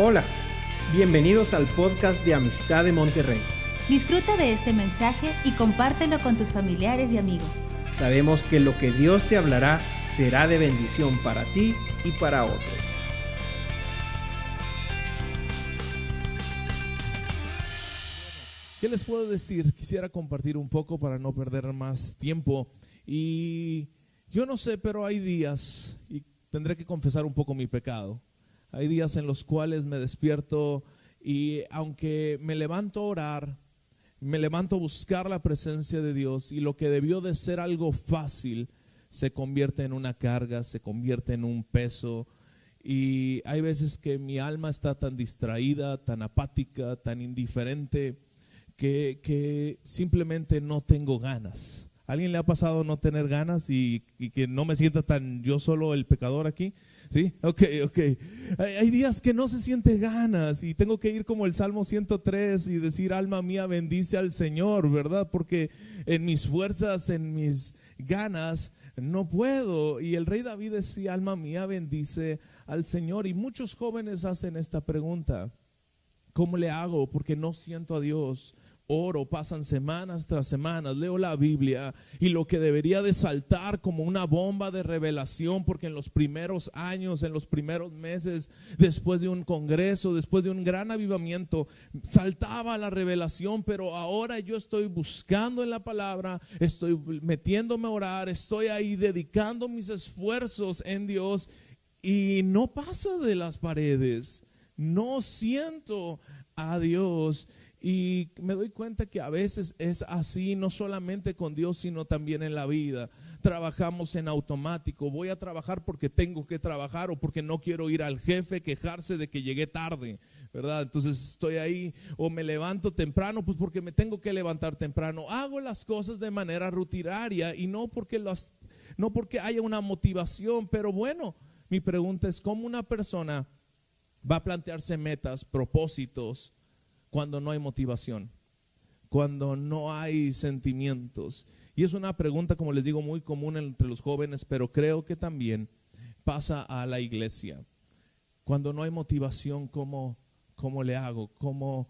Hola, bienvenidos al podcast de Amistad de Monterrey. Disfruta de este mensaje y compártelo con tus familiares y amigos. Sabemos que lo que Dios te hablará será de bendición para ti y para otros. ¿Qué les puedo decir? Quisiera compartir un poco para no perder más tiempo. Y yo no sé, pero hay días, y tendré que confesar un poco mi pecado. Hay días en los cuales me despierto y aunque me levanto a orar, me levanto a buscar la presencia de Dios y lo que debió de ser algo fácil se convierte en una carga, se convierte en un peso. Y hay veces que mi alma está tan distraída, tan apática, tan indiferente, que, simplemente no tengo ganas. ¿Alguien le ha pasado no tener ganas y, que no me sienta tan yo solo el pecador aquí? ¿Sí? Ok, ok. Hay, hay, días que no se siente ganas y tengo que ir como el Salmo 103 y decir, alma mía, bendice al Señor, ¿verdad? Porque en mis fuerzas, en mis ganas, no puedo. Y el rey David decía, alma mía, bendice al Señor. Y muchos jóvenes hacen esta pregunta, ¿cómo le hago? Porque no siento a Dios oro, pasan semanas tras semanas, leo la Biblia y lo que debería de saltar como una bomba de revelación, porque en los primeros años, en los primeros meses, después de un congreso, después de un gran avivamiento, saltaba la revelación, pero ahora yo estoy buscando en la palabra, estoy metiéndome a orar, estoy ahí dedicando mis esfuerzos en Dios y no pasa de las paredes, no siento a Dios. Y me doy cuenta que a veces es así, no solamente con Dios, sino también en la vida. Trabajamos en automático. Voy a trabajar porque tengo que trabajar o porque no quiero ir al jefe quejarse de que llegué tarde, ¿verdad? Entonces estoy ahí o me levanto temprano, pues porque me tengo que levantar temprano. Hago las cosas de manera rutinaria y no porque las, no porque haya una motivación, pero bueno, mi pregunta es cómo una persona va a plantearse metas, propósitos, cuando no hay motivación, cuando no hay sentimientos. Y es una pregunta, como les digo, muy común entre los jóvenes, pero creo que también pasa a la iglesia. Cuando no hay motivación, ¿cómo, cómo le hago? ¿Cómo?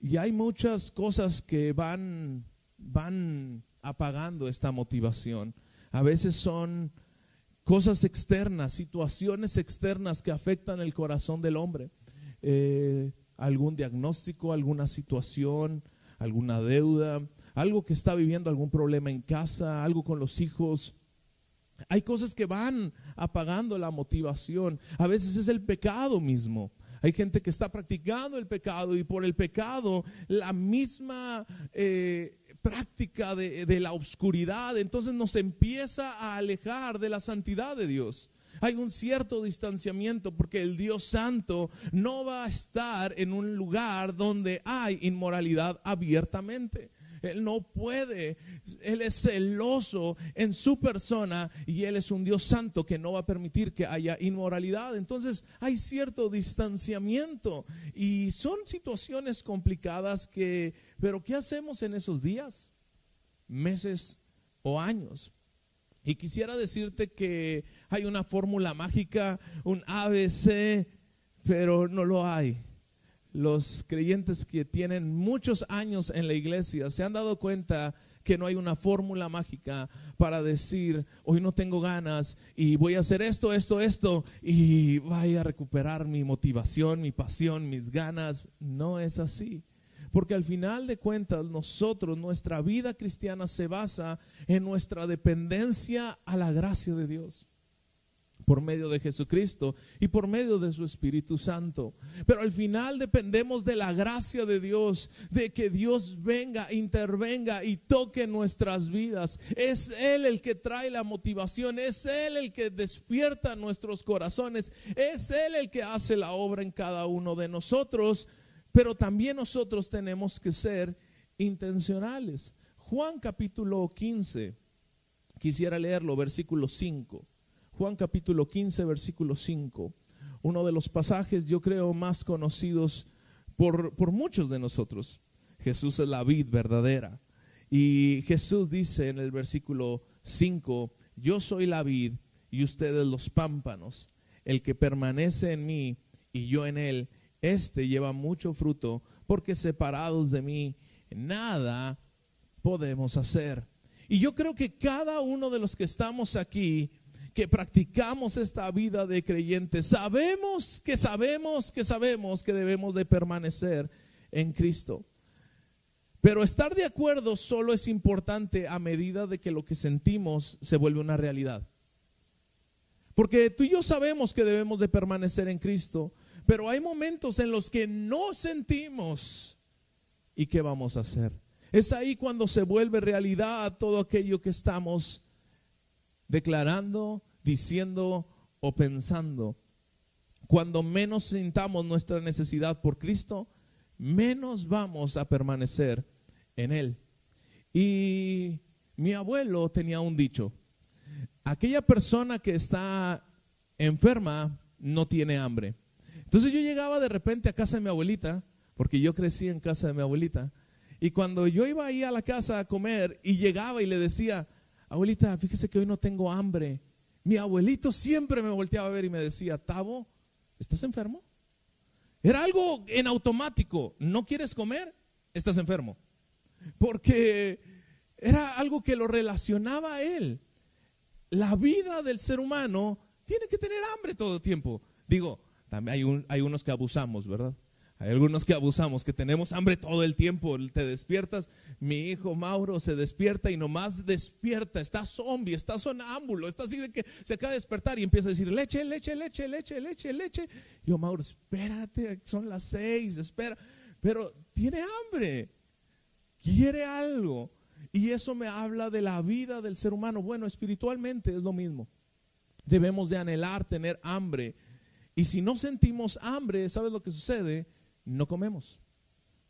Y hay muchas cosas que van, van apagando esta motivación. A veces son cosas externas, situaciones externas que afectan el corazón del hombre. Eh, algún diagnóstico, alguna situación, alguna deuda, algo que está viviendo, algún problema en casa, algo con los hijos. Hay cosas que van apagando la motivación. A veces es el pecado mismo. Hay gente que está practicando el pecado y por el pecado la misma eh, práctica de, de la oscuridad entonces nos empieza a alejar de la santidad de Dios hay un cierto distanciamiento porque el Dios Santo no va a estar en un lugar donde hay inmoralidad abiertamente. Él no puede, Él es celoso en su persona y Él es un Dios santo que no va a permitir que haya inmoralidad. Entonces hay cierto distanciamiento y son situaciones complicadas que, pero ¿qué hacemos en esos días, meses o años? Y quisiera decirte que hay una fórmula mágica, un ABC, pero no lo hay. Los creyentes que tienen muchos años en la iglesia se han dado cuenta que no hay una fórmula mágica para decir, hoy no tengo ganas y voy a hacer esto, esto, esto y vaya a recuperar mi motivación, mi pasión, mis ganas. No es así. Porque al final de cuentas nosotros, nuestra vida cristiana se basa en nuestra dependencia a la gracia de Dios por medio de Jesucristo y por medio de su Espíritu Santo. Pero al final dependemos de la gracia de Dios, de que Dios venga, intervenga y toque nuestras vidas. Es Él el que trae la motivación, es Él el que despierta nuestros corazones, es Él el que hace la obra en cada uno de nosotros pero también nosotros tenemos que ser intencionales. Juan capítulo 15, quisiera leerlo, versículo 5. Juan capítulo 15, versículo 5. Uno de los pasajes, yo creo, más conocidos por, por muchos de nosotros. Jesús es la vid verdadera. Y Jesús dice en el versículo 5, yo soy la vid y ustedes los pámpanos. El que permanece en mí y yo en él, este lleva mucho fruto, porque separados de mí nada podemos hacer. Y yo creo que cada uno de los que estamos aquí, que practicamos esta vida de creyentes, sabemos que sabemos que sabemos que debemos de permanecer en Cristo. Pero estar de acuerdo solo es importante a medida de que lo que sentimos se vuelve una realidad. Porque tú y yo sabemos que debemos de permanecer en Cristo, pero hay momentos en los que no sentimos. ¿Y qué vamos a hacer? Es ahí cuando se vuelve realidad todo aquello que estamos declarando, diciendo o pensando. Cuando menos sintamos nuestra necesidad por Cristo, menos vamos a permanecer en Él. Y mi abuelo tenía un dicho, aquella persona que está enferma no tiene hambre. Entonces yo llegaba de repente a casa de mi abuelita, porque yo crecí en casa de mi abuelita, y cuando yo iba ahí a la casa a comer y llegaba y le decía, abuelita, fíjese que hoy no tengo hambre, mi abuelito siempre me volteaba a ver y me decía, Tavo, ¿estás enfermo? Era algo en automático. ¿No quieres comer? Estás enfermo. Porque era algo que lo relacionaba a él. La vida del ser humano tiene que tener hambre todo el tiempo. Digo, también hay, hay unos que abusamos, ¿verdad? Hay algunos que abusamos, que tenemos hambre todo el tiempo. Te despiertas, mi hijo Mauro se despierta y nomás despierta, está zombie, está sonámbulo, está así de que se acaba de despertar y empieza a decir leche, leche, leche, leche, leche, leche. Y yo, Mauro, espérate, son las seis, espera. Pero tiene hambre, quiere algo. Y eso me habla de la vida del ser humano. Bueno, espiritualmente es lo mismo. Debemos de anhelar tener hambre. Y si no sentimos hambre, ¿sabes lo que sucede? No comemos.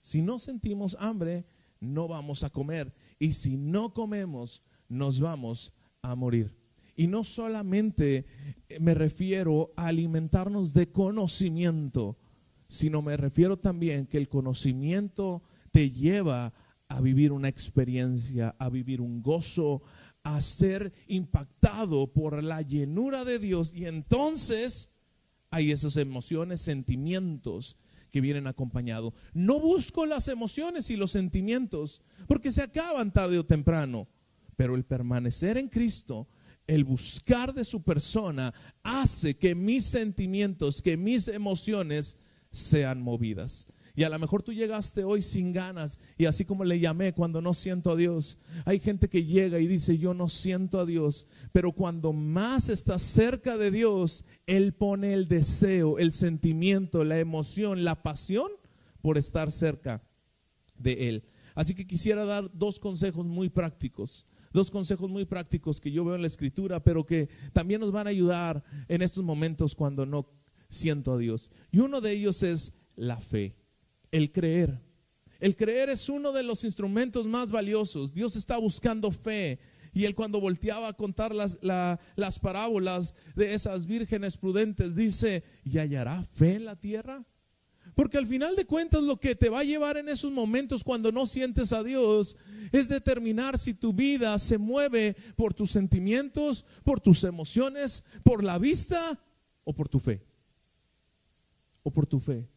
Si no sentimos hambre, no vamos a comer. Y si no comemos, nos vamos a morir. Y no solamente me refiero a alimentarnos de conocimiento, sino me refiero también que el conocimiento te lleva a vivir una experiencia, a vivir un gozo, a ser impactado por la llenura de Dios. Y entonces hay esas emociones, sentimientos que vienen acompañados. No busco las emociones y los sentimientos, porque se acaban tarde o temprano, pero el permanecer en Cristo, el buscar de su persona, hace que mis sentimientos, que mis emociones sean movidas. Y a lo mejor tú llegaste hoy sin ganas y así como le llamé cuando no siento a Dios. Hay gente que llega y dice yo no siento a Dios, pero cuando más estás cerca de Dios, Él pone el deseo, el sentimiento, la emoción, la pasión por estar cerca de Él. Así que quisiera dar dos consejos muy prácticos dos consejos muy prácticos que yo veo en la escritura, pero que también nos van a ayudar en estos momentos cuando no siento a Dios. Y uno de ellos es la fe el creer. El creer es uno de los instrumentos más valiosos. Dios está buscando fe. Y él cuando volteaba a contar las, las parábolas de esas vírgenes prudentes, dice, ¿y hallará fe en la tierra? Porque al final de cuentas lo que te va a llevar en esos momentos cuando no sientes a Dios es determinar si tu vida se mueve por tus sentimientos, por tus emociones, por la vista o por tu fe. O por tu fe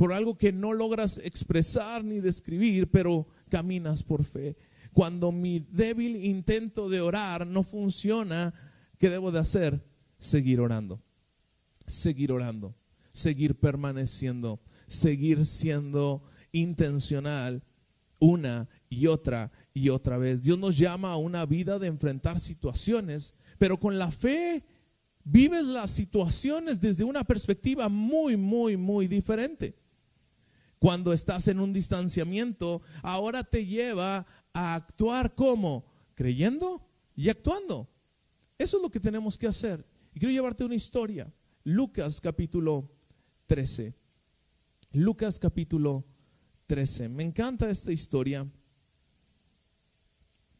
por algo que no logras expresar ni describir, pero caminas por fe. Cuando mi débil intento de orar no funciona, ¿qué debo de hacer? Seguir orando, seguir orando, seguir permaneciendo, seguir siendo intencional una y otra y otra vez. Dios nos llama a una vida de enfrentar situaciones, pero con la fe vives las situaciones desde una perspectiva muy, muy, muy diferente cuando estás en un distanciamiento, ahora te lleva a actuar como creyendo y actuando. Eso es lo que tenemos que hacer. Y quiero llevarte una historia. Lucas capítulo 13. Lucas capítulo 13. Me encanta esta historia.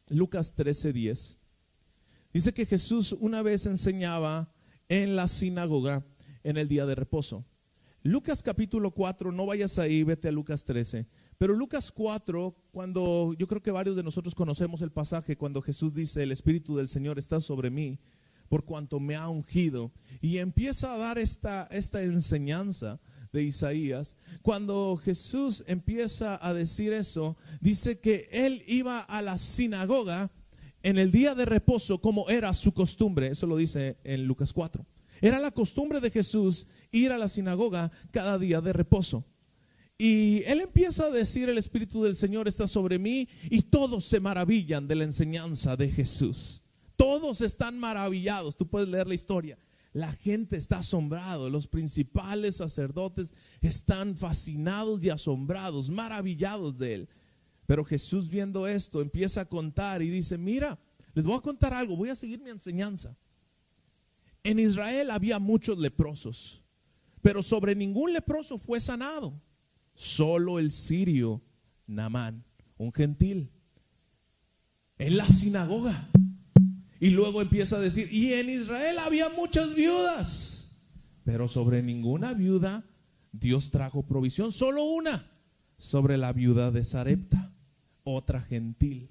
Lucas 13, 10. Dice que Jesús una vez enseñaba en la sinagoga en el día de reposo. Lucas capítulo 4, no vayas ahí, vete a Lucas 13. Pero Lucas 4, cuando yo creo que varios de nosotros conocemos el pasaje, cuando Jesús dice, el Espíritu del Señor está sobre mí, por cuanto me ha ungido, y empieza a dar esta, esta enseñanza de Isaías, cuando Jesús empieza a decir eso, dice que él iba a la sinagoga en el día de reposo como era su costumbre. Eso lo dice en Lucas 4. Era la costumbre de Jesús ir a la sinagoga cada día de reposo. Y él empieza a decir, el Espíritu del Señor está sobre mí y todos se maravillan de la enseñanza de Jesús. Todos están maravillados. Tú puedes leer la historia. La gente está asombrado, los principales sacerdotes están fascinados y asombrados, maravillados de él. Pero Jesús viendo esto empieza a contar y dice, mira, les voy a contar algo, voy a seguir mi enseñanza. En Israel había muchos leprosos, pero sobre ningún leproso fue sanado, solo el sirio Namán, un gentil, en la sinagoga. Y luego empieza a decir, y en Israel había muchas viudas, pero sobre ninguna viuda Dios trajo provisión, solo una, sobre la viuda de Sarepta, otra gentil.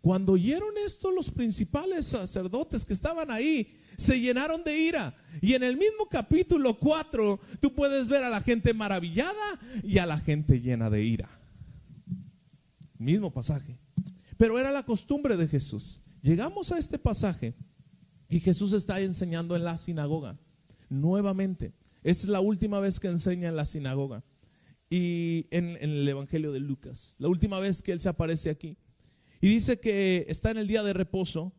Cuando oyeron esto los principales sacerdotes que estaban ahí, se llenaron de ira. Y en el mismo capítulo 4 tú puedes ver a la gente maravillada y a la gente llena de ira. Mismo pasaje. Pero era la costumbre de Jesús. Llegamos a este pasaje y Jesús está enseñando en la sinagoga. Nuevamente. Es la última vez que enseña en la sinagoga. Y en, en el Evangelio de Lucas. La última vez que Él se aparece aquí. Y dice que está en el día de reposo.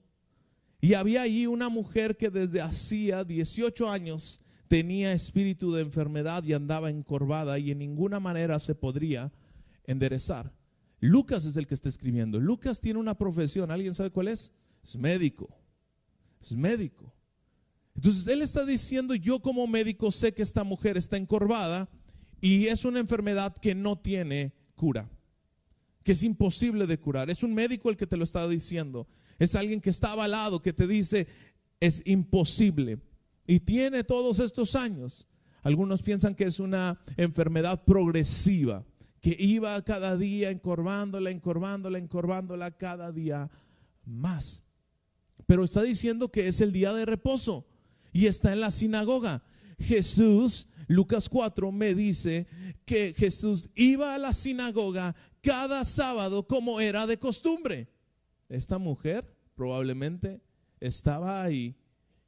Y había allí una mujer que desde hacía 18 años tenía espíritu de enfermedad y andaba encorvada y en ninguna manera se podría enderezar. Lucas es el que está escribiendo. Lucas tiene una profesión. ¿Alguien sabe cuál es? Es médico. Es médico. Entonces él está diciendo, yo como médico sé que esta mujer está encorvada y es una enfermedad que no tiene cura que es imposible de curar. Es un médico el que te lo está diciendo. Es alguien que está avalado, que te dice, es imposible. Y tiene todos estos años. Algunos piensan que es una enfermedad progresiva, que iba cada día encorvándola, encorvándola, encorvándola cada día más. Pero está diciendo que es el día de reposo y está en la sinagoga. Jesús, Lucas 4, me dice que Jesús iba a la sinagoga cada sábado como era de costumbre. Esta mujer probablemente estaba ahí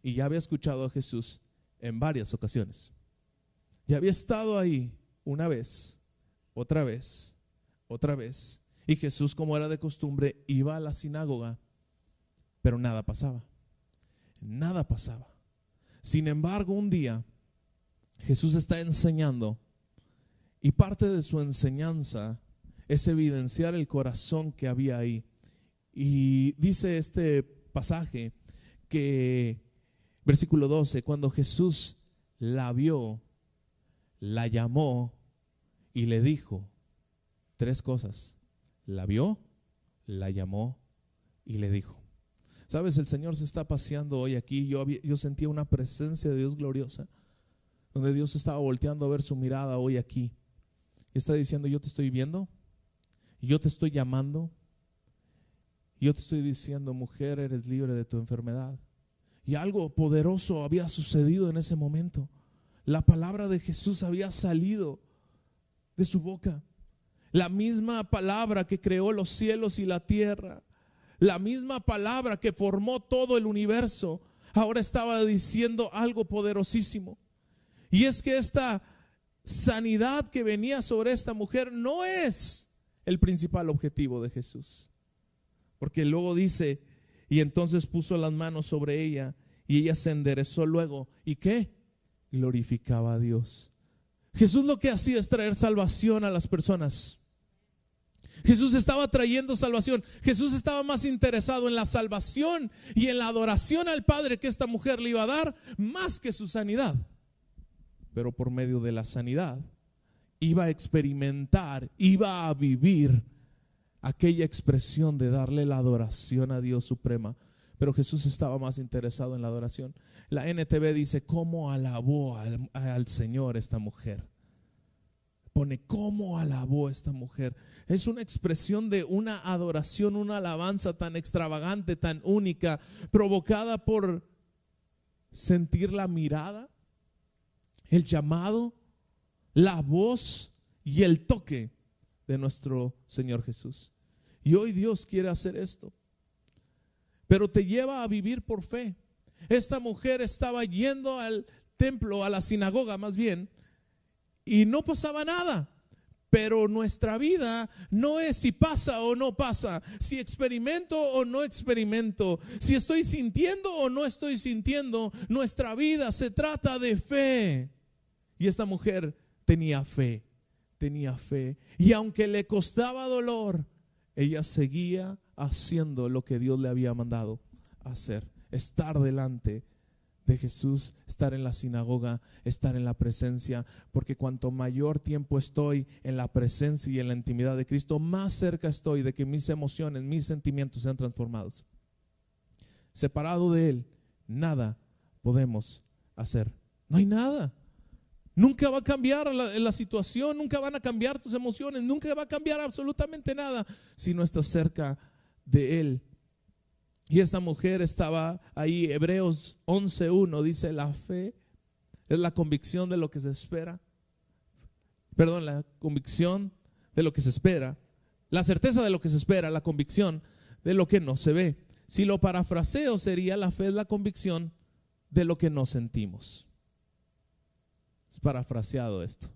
y ya había escuchado a Jesús en varias ocasiones. Ya había estado ahí una vez, otra vez, otra vez. Y Jesús, como era de costumbre, iba a la sinagoga, pero nada pasaba. Nada pasaba. Sin embargo, un día Jesús está enseñando y parte de su enseñanza es evidenciar el corazón que había ahí. Y dice este pasaje que, versículo 12, cuando Jesús la vio, la llamó y le dijo tres cosas. La vio, la llamó y le dijo. Sabes, el Señor se está paseando hoy aquí. Yo, yo sentía una presencia de Dios gloriosa, donde Dios estaba volteando a ver su mirada hoy aquí. Está diciendo, yo te estoy viendo, yo te estoy llamando. Yo te estoy diciendo, mujer, eres libre de tu enfermedad. Y algo poderoso había sucedido en ese momento. La palabra de Jesús había salido de su boca. La misma palabra que creó los cielos y la tierra. La misma palabra que formó todo el universo. Ahora estaba diciendo algo poderosísimo. Y es que esta sanidad que venía sobre esta mujer no es el principal objetivo de Jesús. Porque luego dice, y entonces puso las manos sobre ella y ella se enderezó luego. ¿Y qué? Glorificaba a Dios. Jesús lo que hacía es traer salvación a las personas. Jesús estaba trayendo salvación. Jesús estaba más interesado en la salvación y en la adoración al Padre que esta mujer le iba a dar, más que su sanidad. Pero por medio de la sanidad, iba a experimentar, iba a vivir aquella expresión de darle la adoración a Dios suprema. Pero Jesús estaba más interesado en la adoración. La NTV dice, ¿cómo alabó al, al Señor esta mujer? Pone, ¿cómo alabó esta mujer? Es una expresión de una adoración, una alabanza tan extravagante, tan única, provocada por sentir la mirada, el llamado, la voz y el toque de nuestro Señor Jesús. Y hoy Dios quiere hacer esto. Pero te lleva a vivir por fe. Esta mujer estaba yendo al templo, a la sinagoga más bien, y no pasaba nada. Pero nuestra vida no es si pasa o no pasa, si experimento o no experimento, si estoy sintiendo o no estoy sintiendo. Nuestra vida se trata de fe. Y esta mujer tenía fe, tenía fe. Y aunque le costaba dolor, ella seguía haciendo lo que Dios le había mandado hacer, estar delante de Jesús, estar en la sinagoga, estar en la presencia, porque cuanto mayor tiempo estoy en la presencia y en la intimidad de Cristo, más cerca estoy de que mis emociones, mis sentimientos sean transformados. Separado de Él, nada podemos hacer. No hay nada. Nunca va a cambiar la, situación, nunca van a cambiar tus emociones, nunca va a cambiar absolutamente nada si no estás cerca de Él. Y esta mujer estaba ahí, Hebreos 11.1 dice, la fe es la convicción de lo que se espera. Perdón, la convicción de lo que se espera. La certeza de lo que se espera, la convicción de lo que no se ve. Si lo parafraseo sería, la fe es la convicción de lo que no sentimos. Es parafraseado esto.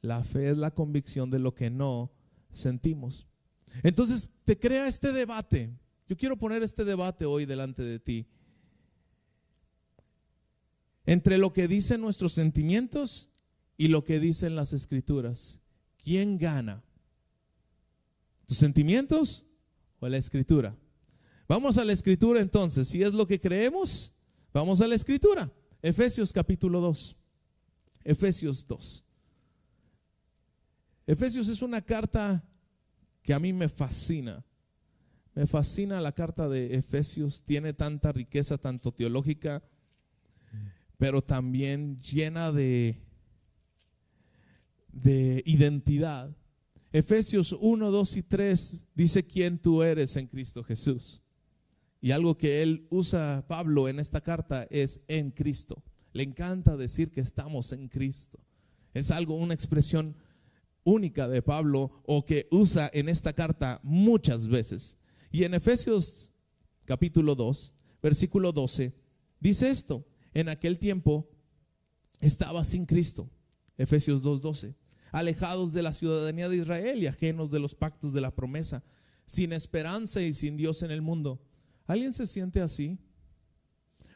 La fe es la convicción de lo que no sentimos. Entonces te crea este debate. Yo quiero poner este debate hoy delante de ti. Entre lo que dicen nuestros sentimientos y lo que dicen las escrituras. ¿Quién gana? ¿Tus sentimientos o la escritura? Vamos a la escritura entonces. Si es lo que creemos, vamos a la escritura. Efesios capítulo 2. Efesios 2. Efesios es una carta que a mí me fascina. Me fascina la carta de Efesios, tiene tanta riqueza, tanto teológica, pero también llena de, de identidad. Efesios 1, 2 y 3 dice quién tú eres en Cristo Jesús. Y algo que él usa, Pablo, en esta carta es en Cristo. Le encanta decir que estamos en Cristo. Es algo, una expresión única de Pablo o que usa en esta carta muchas veces. Y en Efesios capítulo 2, versículo 12, dice esto, en aquel tiempo estaba sin Cristo, Efesios 2:12, alejados de la ciudadanía de Israel y ajenos de los pactos de la promesa, sin esperanza y sin Dios en el mundo. ¿Alguien se siente así?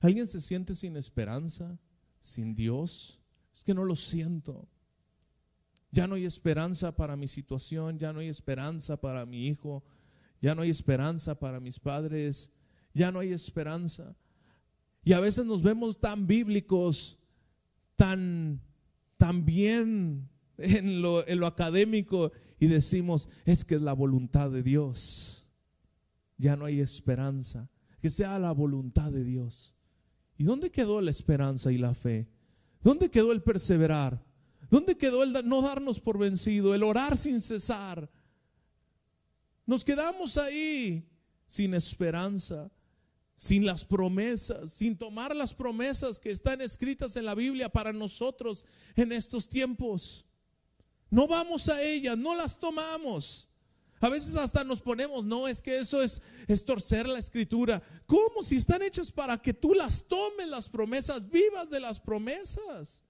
¿Alguien se siente sin esperanza, sin Dios? Es que no lo siento. Ya no hay esperanza para mi situación, ya no hay esperanza para mi hijo, ya no hay esperanza para mis padres, ya no hay esperanza. Y a veces nos vemos tan bíblicos, tan, tan bien en lo, en lo académico y decimos, es que es la voluntad de Dios. Ya no hay esperanza. Que sea la voluntad de Dios. ¿Y dónde quedó la esperanza y la fe? ¿Dónde quedó el perseverar? ¿Dónde quedó el no darnos por vencido, el orar sin cesar? Nos quedamos ahí sin esperanza, sin las promesas, sin tomar las promesas que están escritas en la Biblia para nosotros en estos tiempos. No vamos a ellas, no las tomamos. A veces hasta nos ponemos, no, es que eso es, es torcer la escritura. ¿Cómo? Si están hechas para que tú las tomes, las promesas, vivas de las promesas.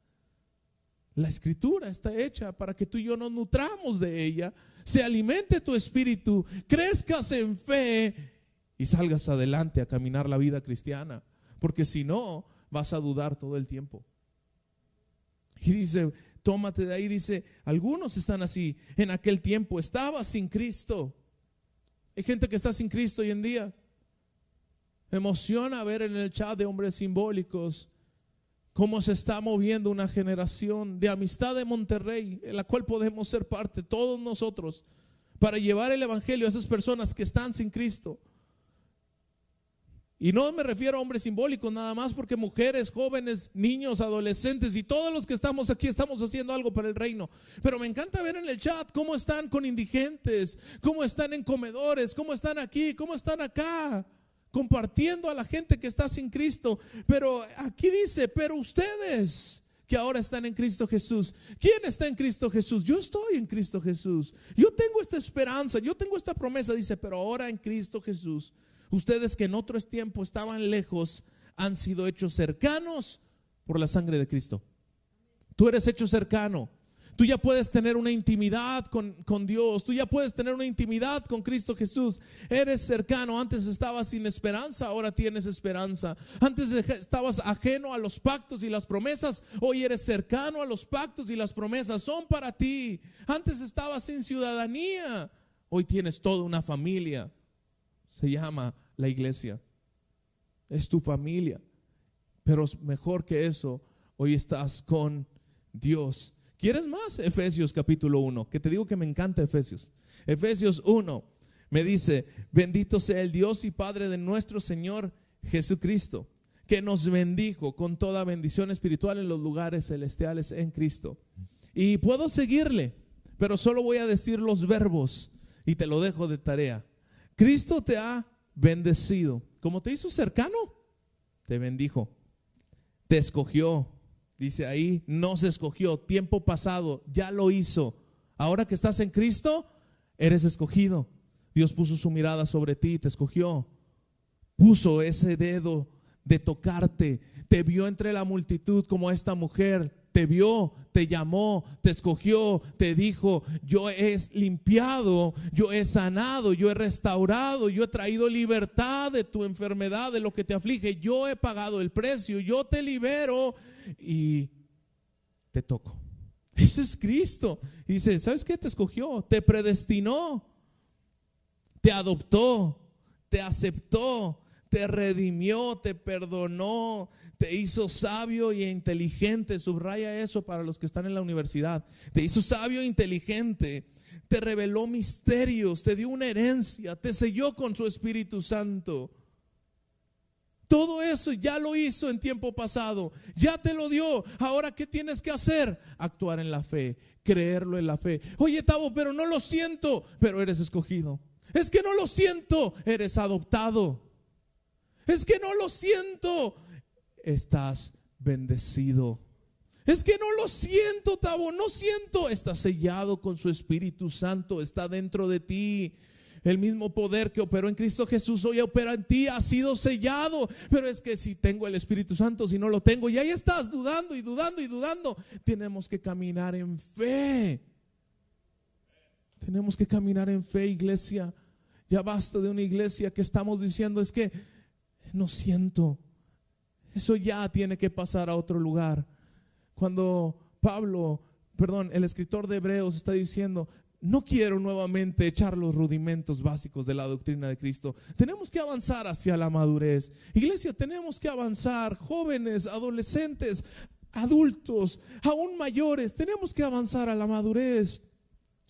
La escritura está hecha para que tú y yo nos nutramos de ella, se alimente tu espíritu, crezcas en fe y salgas adelante a caminar la vida cristiana. Porque si no, vas a dudar todo el tiempo. Y dice, tómate de ahí, dice, algunos están así. En aquel tiempo estaba sin Cristo. Hay gente que está sin Cristo hoy en día. Emociona ver en el chat de hombres simbólicos cómo se está moviendo una generación de amistad de Monterrey, en la cual podemos ser parte todos nosotros, para llevar el Evangelio a esas personas que están sin Cristo. Y no me refiero a hombres simbólicos nada más, porque mujeres, jóvenes, niños, adolescentes y todos los que estamos aquí estamos haciendo algo para el reino. Pero me encanta ver en el chat cómo están con indigentes, cómo están en comedores, cómo están aquí, cómo están acá compartiendo a la gente que está sin Cristo. Pero aquí dice, pero ustedes que ahora están en Cristo Jesús. ¿Quién está en Cristo Jesús? Yo estoy en Cristo Jesús. Yo tengo esta esperanza, yo tengo esta promesa, dice, pero ahora en Cristo Jesús, ustedes que en otros tiempos estaban lejos, han sido hechos cercanos por la sangre de Cristo. Tú eres hecho cercano. Tú ya puedes tener una intimidad con, con, Dios. Tú ya puedes tener una intimidad con Cristo Jesús. Eres cercano. Antes estabas sin esperanza, ahora tienes esperanza. Antes estabas ajeno a los pactos y las promesas. Hoy eres cercano a los pactos y las promesas. Son para ti. Antes estabas sin ciudadanía. Hoy tienes toda una familia. Se llama la iglesia. Es tu familia. Pero mejor que eso, hoy estás con Dios. ¿Quieres más? Efesios capítulo 1, que te digo que me encanta Efesios. Efesios 1 me dice, bendito sea el Dios y Padre de nuestro Señor Jesucristo, que nos bendijo con toda bendición espiritual en los lugares celestiales en Cristo. Y puedo seguirle, pero solo voy a decir los verbos y te lo dejo de tarea. Cristo te ha bendecido. Como te hizo cercano, te bendijo. Te escogió Dice ahí, no se escogió, tiempo pasado, ya lo hizo. Ahora que estás en Cristo, eres escogido. Dios puso su mirada sobre ti te escogió. Puso ese dedo de tocarte. Te vio entre la multitud como esta mujer. Te vio, te llamó, te escogió, te dijo, yo he limpiado, yo he sanado, yo he restaurado, yo he traído libertad de tu enfermedad, de lo que te aflige. Yo he pagado el precio, yo te libero y te toco. Ese es Cristo. Dice, ¿sabes qué? Te escogió, te predestinó, te adoptó, te aceptó, te redimió, te perdonó, te hizo sabio e inteligente. Subraya eso para los que están en la universidad. Te hizo sabio e inteligente. Te reveló misterios, te dio una herencia, te selló con su Espíritu Santo. Todo eso ya lo hizo en tiempo pasado, ya te lo dio. Ahora, ¿qué tienes que hacer? Actuar en la fe, creerlo en la fe. Oye, Tavo, pero no lo siento, pero eres escogido. Es que no lo siento, eres adoptado. Es que no lo siento, estás bendecido. Es que no lo siento, Tavo, no siento. Estás sellado con su Espíritu Santo, está dentro de ti. El mismo poder que operó en Cristo Jesús hoy opera en ti, ha sido sellado. Pero es que si tengo el Espíritu Santo, si no lo tengo, y ahí estás dudando y dudando y dudando, tenemos que caminar en fe. Tenemos que caminar en fe, iglesia. Ya basta de una iglesia que estamos diciendo es que no siento. Eso ya tiene que pasar a otro lugar. Cuando Pablo, perdón, el escritor de Hebreos está diciendo, no quiero nuevamente echar los rudimentos básicos de la doctrina de Cristo. Tenemos que avanzar hacia la madurez. Iglesia, tenemos que avanzar, jóvenes, adolescentes, adultos, aún mayores, tenemos que avanzar a la madurez.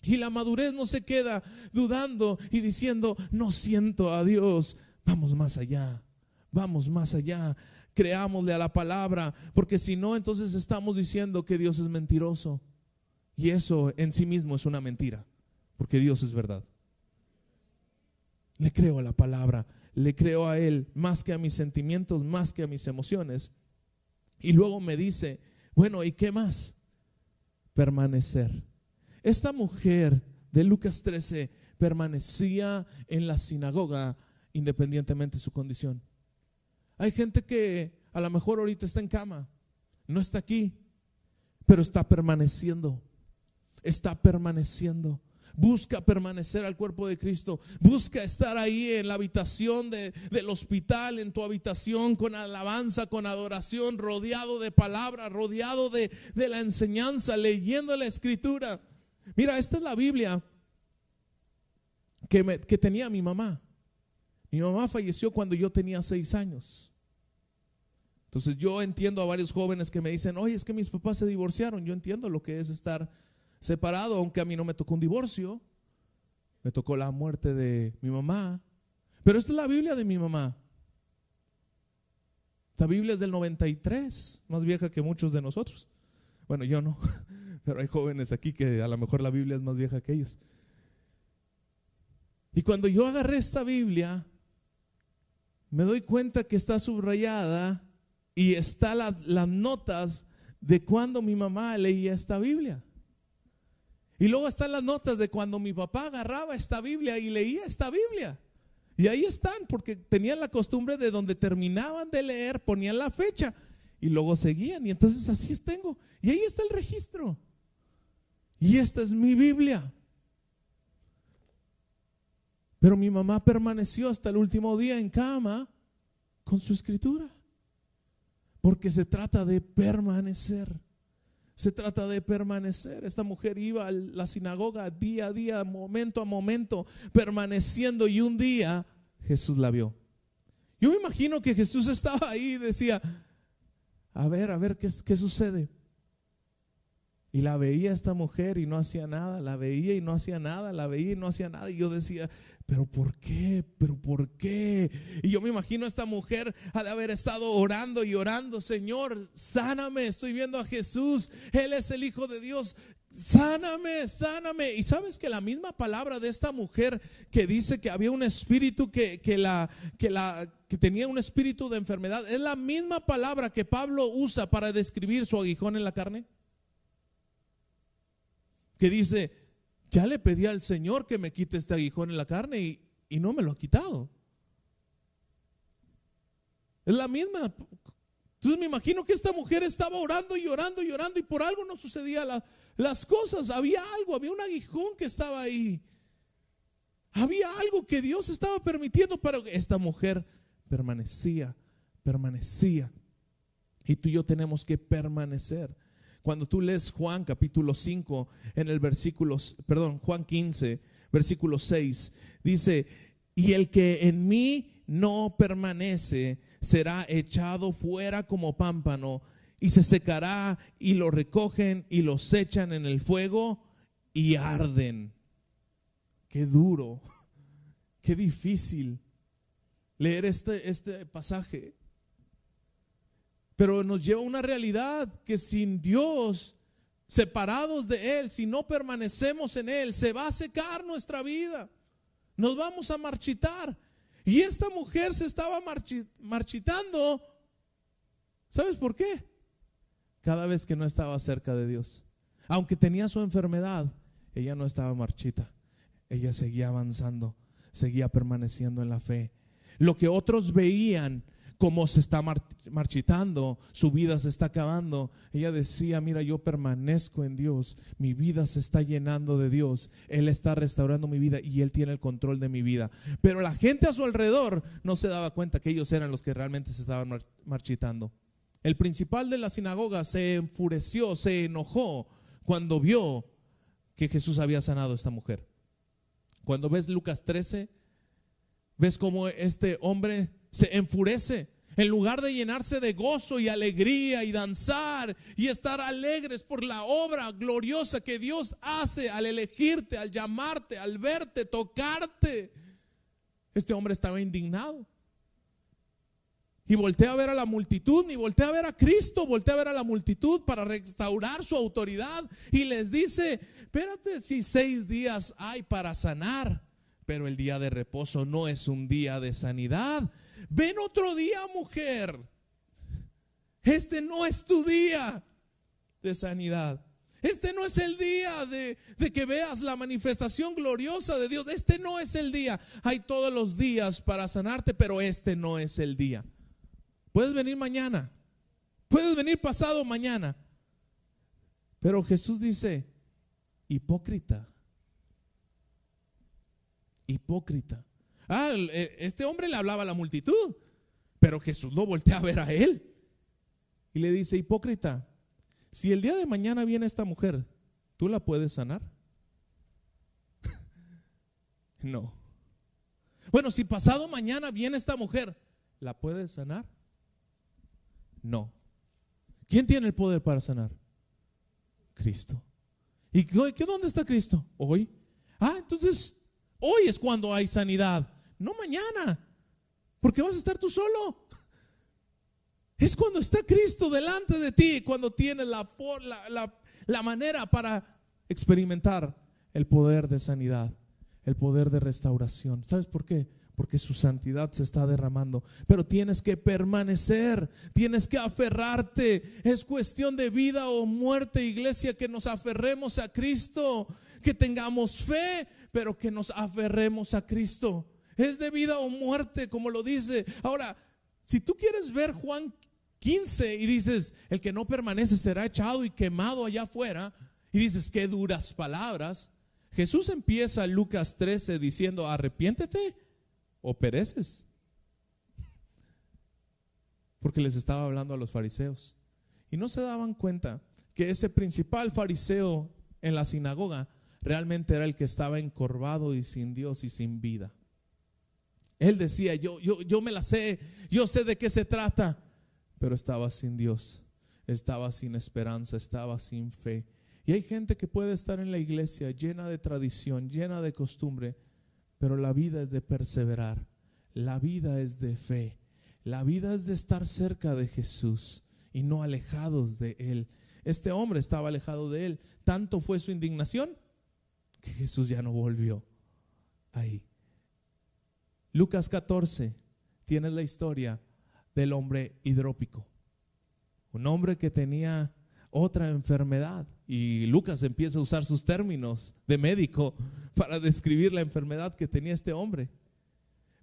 Y la madurez no se queda dudando y diciendo, no siento a Dios. Vamos más allá, vamos más allá. Creámosle a la palabra, porque si no, entonces estamos diciendo que Dios es mentiroso. Y eso en sí mismo es una mentira, porque Dios es verdad. Le creo a la palabra, le creo a Él más que a mis sentimientos, más que a mis emociones. Y luego me dice, bueno, ¿y qué más? Permanecer. Esta mujer de Lucas 13 permanecía en la sinagoga independientemente de su condición. Hay gente que a lo mejor ahorita está en cama, no está aquí, pero está permaneciendo está permaneciendo. Busca permanecer al cuerpo de Cristo. Busca estar ahí en la habitación del hospital, en tu habitación, con alabanza, con adoración, rodeado de palabra, rodeado de, la enseñanza, leyendo la escritura. Mira, esta es la Biblia que, que tenía mi mamá. Mi mamá falleció cuando yo tenía seis años. Entonces yo entiendo a varios jóvenes que me dicen, oye, es que mis papás se divorciaron. Yo entiendo lo que es estar separado, aunque a mí no me tocó un divorcio, me tocó la muerte de mi mamá. Pero esta es la Biblia de mi mamá. Esta Biblia es del 93, más vieja que muchos de nosotros. Bueno, yo no, pero hay jóvenes aquí que a lo mejor la Biblia es más vieja que ellos. Y cuando yo agarré esta Biblia, me doy cuenta que está subrayada y está las notas de cuando mi mamá leía esta Biblia. Y luego están las notas de cuando mi papá agarraba esta Biblia y leía esta Biblia. Y ahí están, porque tenían la costumbre de donde terminaban de leer, ponían la fecha y luego seguían. Y entonces así es tengo. Y ahí está el registro. Y esta es mi Biblia. Pero mi mamá permaneció hasta el último día en cama con su escritura. Porque se trata de permanecer. Se trata de permanecer. Esta mujer iba a la sinagoga día a día, momento a momento, permaneciendo y un día Jesús la vio. Yo me imagino que Jesús estaba ahí y decía, a ver, a ver, ¿qué, qué sucede? Y la veía esta mujer y no hacía nada, la veía y no hacía nada, la veía y no hacía nada. Y yo decía, pero ¿por qué? ¿Pero por qué? Y yo me imagino esta mujer ha de haber estado orando y orando, Señor, sáname, estoy viendo a Jesús, Él es el Hijo de Dios, sáname, sáname. Y sabes que la misma palabra de esta mujer que dice que había un espíritu que, que, la, que, la, que tenía un espíritu de enfermedad, es la misma palabra que Pablo usa para describir su aguijón en la carne que dice, ya le pedí al Señor que me quite este aguijón en la carne y, y no me lo ha quitado. Es la misma. Entonces me imagino que esta mujer estaba orando y orando y orando y por algo no sucedía las cosas. Había algo, había un aguijón que estaba ahí. Había algo que Dios estaba permitiendo que esta mujer permanecía, permanecía. Y tú y yo tenemos que permanecer. Cuando tú lees Juan capítulo 5 en el versículo, perdón, Juan 15, versículo 6, dice, y el que en mí no permanece será echado fuera como pámpano y se secará y lo recogen y los echan en el fuego y arden. Qué duro, qué difícil leer este, este pasaje. Pero nos lleva a una realidad que sin Dios, separados de Él, si no permanecemos en Él, se va a secar nuestra vida. Nos vamos a marchitar. Y esta mujer se estaba marchitando. ¿Sabes por qué? Cada vez que no estaba cerca de Dios. Aunque tenía su enfermedad, ella no estaba marchita. Ella seguía avanzando, seguía permaneciendo en la fe. Lo que otros veían como se está marchitando, su vida se está acabando. Ella decía, mira, yo permanezco en Dios, mi vida se está llenando de Dios, Él está restaurando mi vida y Él tiene el control de mi vida. Pero la gente a su alrededor no se daba cuenta que ellos eran los que realmente se estaban marchitando. El principal de la sinagoga se enfureció, se enojó cuando vio que Jesús había sanado a esta mujer. Cuando ves Lucas 13, ves cómo este hombre se enfurece. En lugar de llenarse de gozo y alegría y danzar y estar alegres por la obra gloriosa que Dios hace al elegirte, al llamarte, al verte, tocarte, este hombre estaba indignado. Y voltea a ver a la multitud, ni voltea a ver a Cristo, voltea a ver a la multitud para restaurar su autoridad. Y les dice, espérate si seis días hay para sanar, pero el día de reposo no es un día de sanidad, Ven otro día, mujer. Este no es tu día de sanidad. Este no es el día de, que veas la manifestación gloriosa de Dios. Este no es el día. Hay todos los días para sanarte, pero este no es el día. Puedes venir mañana. Puedes venir pasado mañana. Pero Jesús dice, hipócrita. Hipócrita. Ah, eh, este hombre le hablaba a la multitud, pero Jesús lo voltea a ver a él. Y le dice, hipócrita, si el día de mañana viene esta mujer, ¿tú la puedes sanar? no. Bueno, si pasado mañana viene esta mujer, ¿la puedes sanar? No. ¿Quién tiene el poder para sanar? Cristo. ¿Y dónde está Cristo? Hoy. Ah, entonces, hoy es cuando hay sanidad no mañana, porque vas a estar tú solo. Es cuando está Cristo delante de ti, cuando tienes la, la, la, manera para experimentar el poder de sanidad, el poder de restauración. ¿Sabes por qué? porque su santidad se está derramando. Pero tienes que permanecer, tienes que aferrarte. Es cuestión de vida o muerte, iglesia, que nos aferremos a Cristo, que tengamos fe, pero que nos aferremos a Cristo. Es de vida o muerte, como lo dice. Ahora, si tú quieres ver Juan 15 y dices, el que no permanece será echado y quemado allá afuera, y dices, qué duras palabras. Jesús empieza Lucas 13 diciendo, arrepiéntete o pereces. Porque les estaba hablando a los fariseos. Y no se daban cuenta que ese principal fariseo en la sinagoga realmente era el que estaba encorvado y sin Dios y sin vida. Él decía, yo, yo, yo me la sé, yo sé de qué se trata, pero estaba sin Dios, estaba sin esperanza, estaba sin fe. Y hay gente que puede estar en la iglesia llena de tradición, llena de costumbre, pero la vida es de perseverar, la vida es de fe, la vida es de estar cerca de Jesús y no alejados de Él. Este hombre estaba alejado de Él. Tanto fue su indignación que Jesús ya no volvió ahí. Lucas 14 tiene la historia del hombre hidrópico. Un hombre que tenía otra enfermedad. Y Lucas empieza a usar sus términos de médico para describir la enfermedad que tenía este hombre.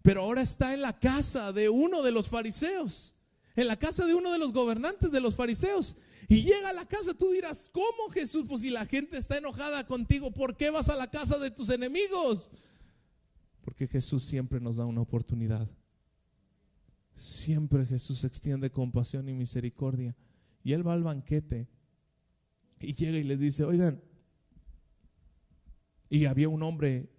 Pero ahora está en la casa de uno de los fariseos, en la casa de uno de los gobernantes de los fariseos. Y llega a la casa, tú dirás, ¿cómo Jesús? Pues si la gente está enojada contigo, ¿por qué vas a la casa de tus enemigos? Porque Jesús siempre nos da una oportunidad. Siempre Jesús extiende compasión y misericordia. Y Él va al banquete y llega y les dice, oigan, y había un hombre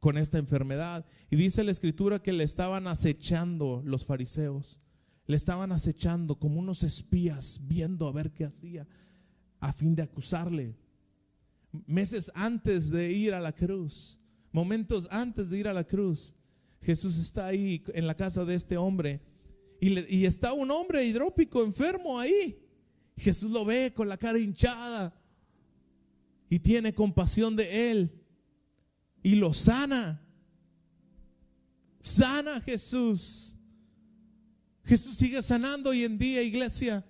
con esta enfermedad. Y dice la escritura que le estaban acechando los fariseos. Le estaban acechando como unos espías viendo a ver qué hacía a fin de acusarle. Meses antes de ir a la cruz, momentos antes de ir a la cruz, Jesús está ahí en la casa de este hombre y, y está un hombre hidrópico enfermo ahí. Jesús lo ve con la cara hinchada y tiene compasión de él y lo sana. Sana Jesús. Jesús sigue sanando hoy en día, iglesia.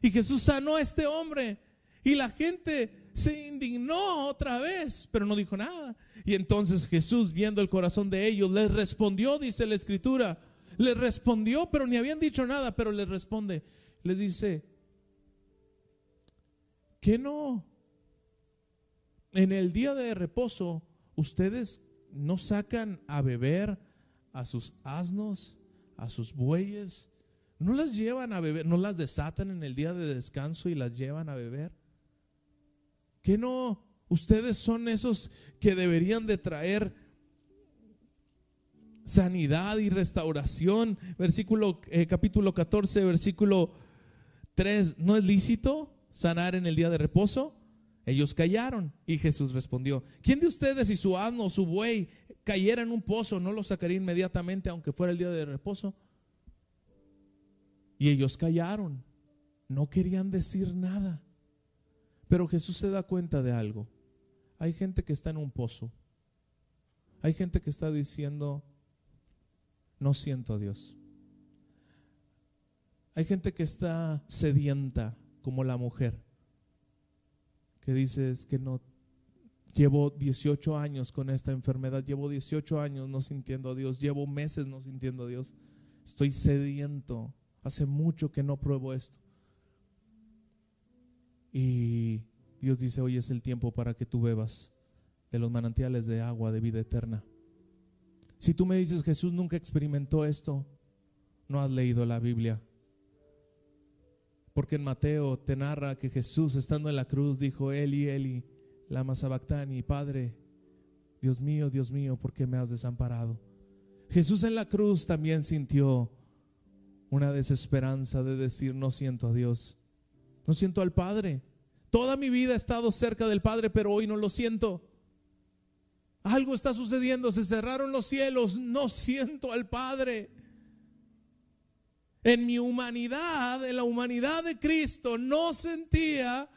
Y Jesús sanó a este hombre. Y la gente se indignó otra vez, pero no dijo nada. Y entonces Jesús, viendo el corazón de ellos, les respondió, dice la escritura. Les respondió, pero ni habían dicho nada, pero les responde. Les dice, que no? En el día de reposo ustedes no sacan a beber a sus asnos, a sus bueyes, no las llevan a beber, no las desatan en el día de descanso y las llevan a beber. ¿Que no? Ustedes son esos que deberían de traer sanidad y restauración. Versículo eh, capítulo 14, versículo 3, ¿no es lícito sanar en el día de reposo? Ellos callaron y Jesús respondió, ¿quién de ustedes si su asno o su buey cayera en un pozo no lo sacaría inmediatamente aunque fuera el día de reposo? Y ellos callaron, no querían decir nada. Pero Jesús se da cuenta de algo. Hay gente que está en un pozo. Hay gente que está diciendo, no siento a Dios. Hay gente que está sedienta como la mujer que dices que no, llevo 18 años con esta enfermedad, llevo 18 años no sintiendo a Dios, llevo meses no sintiendo a Dios, estoy sediento, hace mucho que no pruebo esto. Y Dios dice, hoy es el tiempo para que tú bebas de los manantiales de agua de vida eterna. Si tú me dices, Jesús nunca experimentó esto, no has leído la Biblia. Porque en Mateo te narra que Jesús estando en la cruz dijo, Eli, Eli, lama sabactani, Padre, Dios mío, Dios mío, ¿por qué me has desamparado? Jesús en la cruz también sintió una desesperanza de decir, no siento a Dios, no siento al Padre. Toda mi vida he estado cerca del Padre, pero hoy no lo siento. Algo está sucediendo, se cerraron los cielos, no siento al Padre. En mi humanidad, en la humanidad de Cristo, no sentía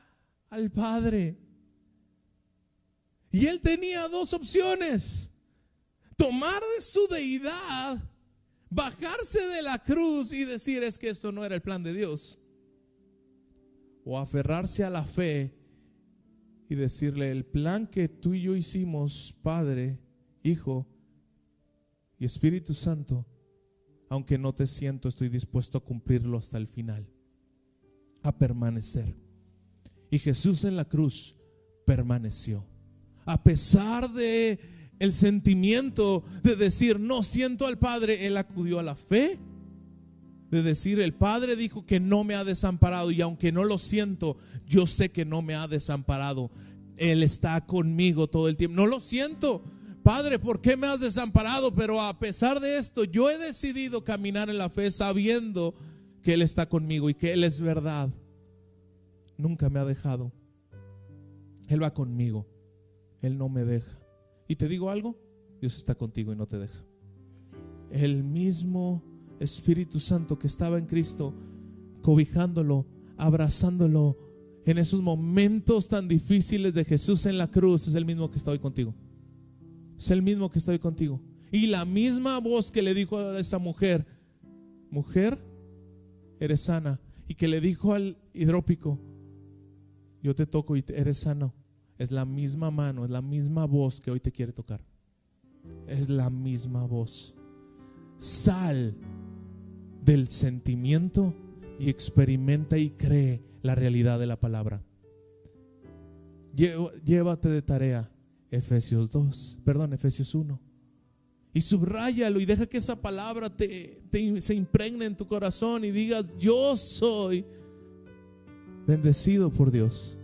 al Padre. Y él tenía dos opciones. Tomar de su deidad bajarse de la cruz y decir es que esto no era el plan de Dios. O aferrarse a la fe y decirle, el plan que tú y yo hicimos, Padre, Hijo y Espíritu Santo, aunque no te siento, estoy dispuesto a cumplirlo hasta el final, a permanecer. Y Jesús en la cruz permaneció. A pesar de el sentimiento de decir, no siento al Padre, Él acudió a la fe. De decir, el Padre dijo que no me ha desamparado y aunque no lo siento, yo sé que no me ha desamparado. Él está conmigo todo el tiempo. No lo siento. Padre, ¿por qué me has desamparado? Pero a pesar de esto, yo he decidido caminar en la fe sabiendo que Él está conmigo y que Él es verdad. Nunca me ha dejado. Él va conmigo. Él no me deja. Y te digo algo, Dios está contigo y no te deja. El mismo Espíritu Santo que estaba en Cristo, cobijándolo, abrazándolo en esos momentos tan difíciles de Jesús en la cruz, es el mismo que está hoy contigo. Es el mismo que está hoy contigo. Y la misma voz que le dijo a esa mujer, mujer, eres sana. Y que le dijo al hidrópico, yo te toco y eres sano. Es la misma mano, es la misma voz que hoy te quiere tocar. Es la misma voz. Sal del sentimiento y experimenta y cree la realidad de la palabra. Llévate de tarea Efesios 2, perdón, Efesios 1. Y subrayalo y deja que esa palabra te, se impregne en tu corazón y digas, yo soy bendecido por Dios.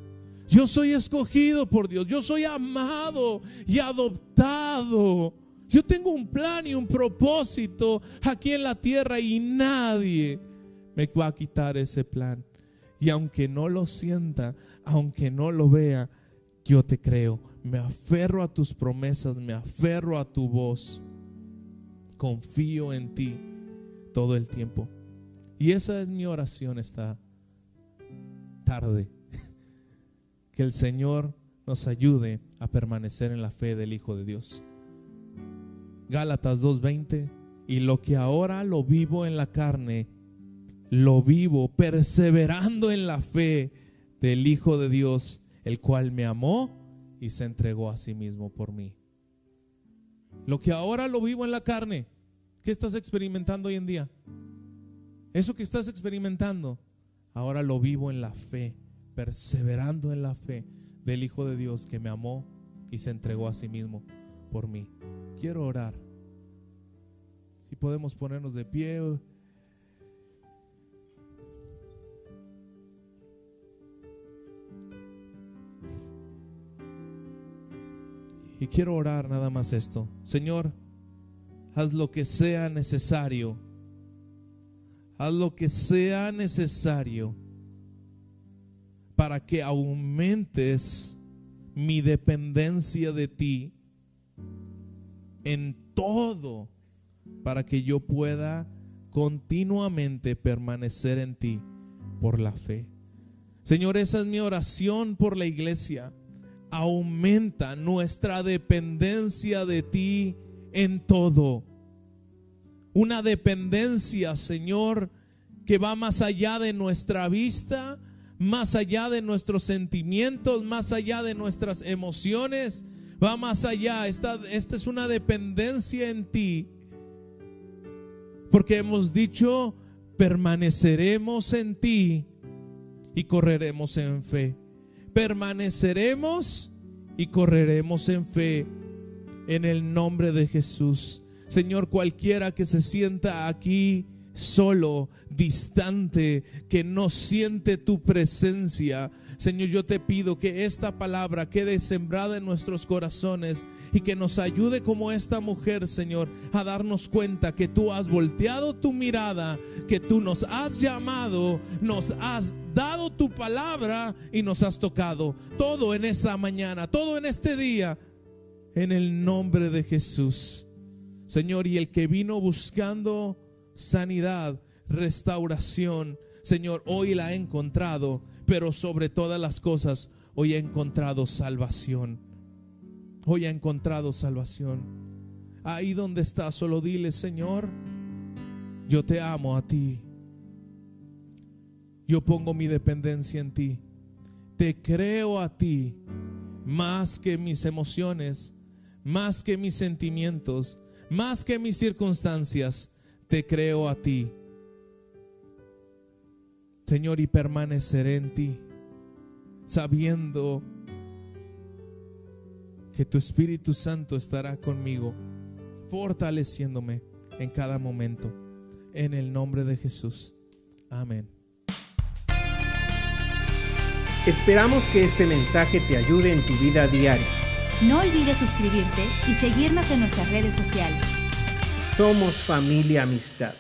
Yo soy escogido por Dios. Yo soy amado y adoptado. Yo tengo un plan y un propósito aquí en la tierra y nadie me va a quitar ese plan. Y aunque no lo sienta, aunque no lo vea, yo te creo. Me aferro a tus promesas, me aferro a tu voz. Confío en ti todo el tiempo. Y esa es mi oración esta tarde que el Señor nos ayude a permanecer en la fe del Hijo de Dios. Gálatas 2:20, y lo que ahora lo vivo en la carne, lo vivo perseverando en la fe del Hijo de Dios, el cual me amó y se entregó a sí mismo por mí. Lo que ahora lo vivo en la carne, ¿qué estás experimentando hoy en día? Eso que estás experimentando, ahora lo vivo en la fe perseverando en la fe del Hijo de Dios que me amó y se entregó a sí mismo por mí. Quiero orar. Si podemos ponernos de pie. Y quiero orar nada más esto. Señor, haz lo que sea necesario. Haz lo que sea necesario para que aumentes mi dependencia de ti en todo, para que yo pueda continuamente permanecer en ti por la fe. Señor, esa es mi oración por la iglesia. Aumenta nuestra dependencia de ti en todo. Una dependencia, Señor, que va más allá de nuestra vista, más allá de nuestros sentimientos, más allá de nuestras emociones, va más allá. Esta, esta es una dependencia en ti. Porque hemos dicho, permaneceremos en ti y correremos en fe. Permaneceremos y correremos en fe en el nombre de Jesús. Señor, cualquiera que se sienta aquí solo, distante, que no siente tu presencia. Señor, yo te pido que esta palabra quede sembrada en nuestros corazones y que nos ayude como esta mujer, Señor, a darnos cuenta que tú has volteado tu mirada, que tú nos has llamado, nos has dado tu palabra y nos has tocado. Todo en esta mañana, todo en este día, en el nombre de Jesús. Señor, y el que vino buscando sanidad, restauración. Señor, hoy la he encontrado, pero sobre todas las cosas, hoy he encontrado salvación. Hoy he encontrado salvación. Ahí donde está, solo dile, Señor, Yo te amo a ti. Yo pongo mi dependencia en ti. Te creo a ti más que mis emociones, más que mis sentimientos, más que mis circunstancias. Te creo a ti. Señor, y permaneceré en ti, sabiendo que tu Espíritu Santo estará conmigo, fortaleciéndome en cada momento. En el nombre de Jesús. Amén. Esperamos que este mensaje te ayude en tu vida diaria. No olvides suscribirte y seguirnos en nuestras redes sociales. Somos familia amistad.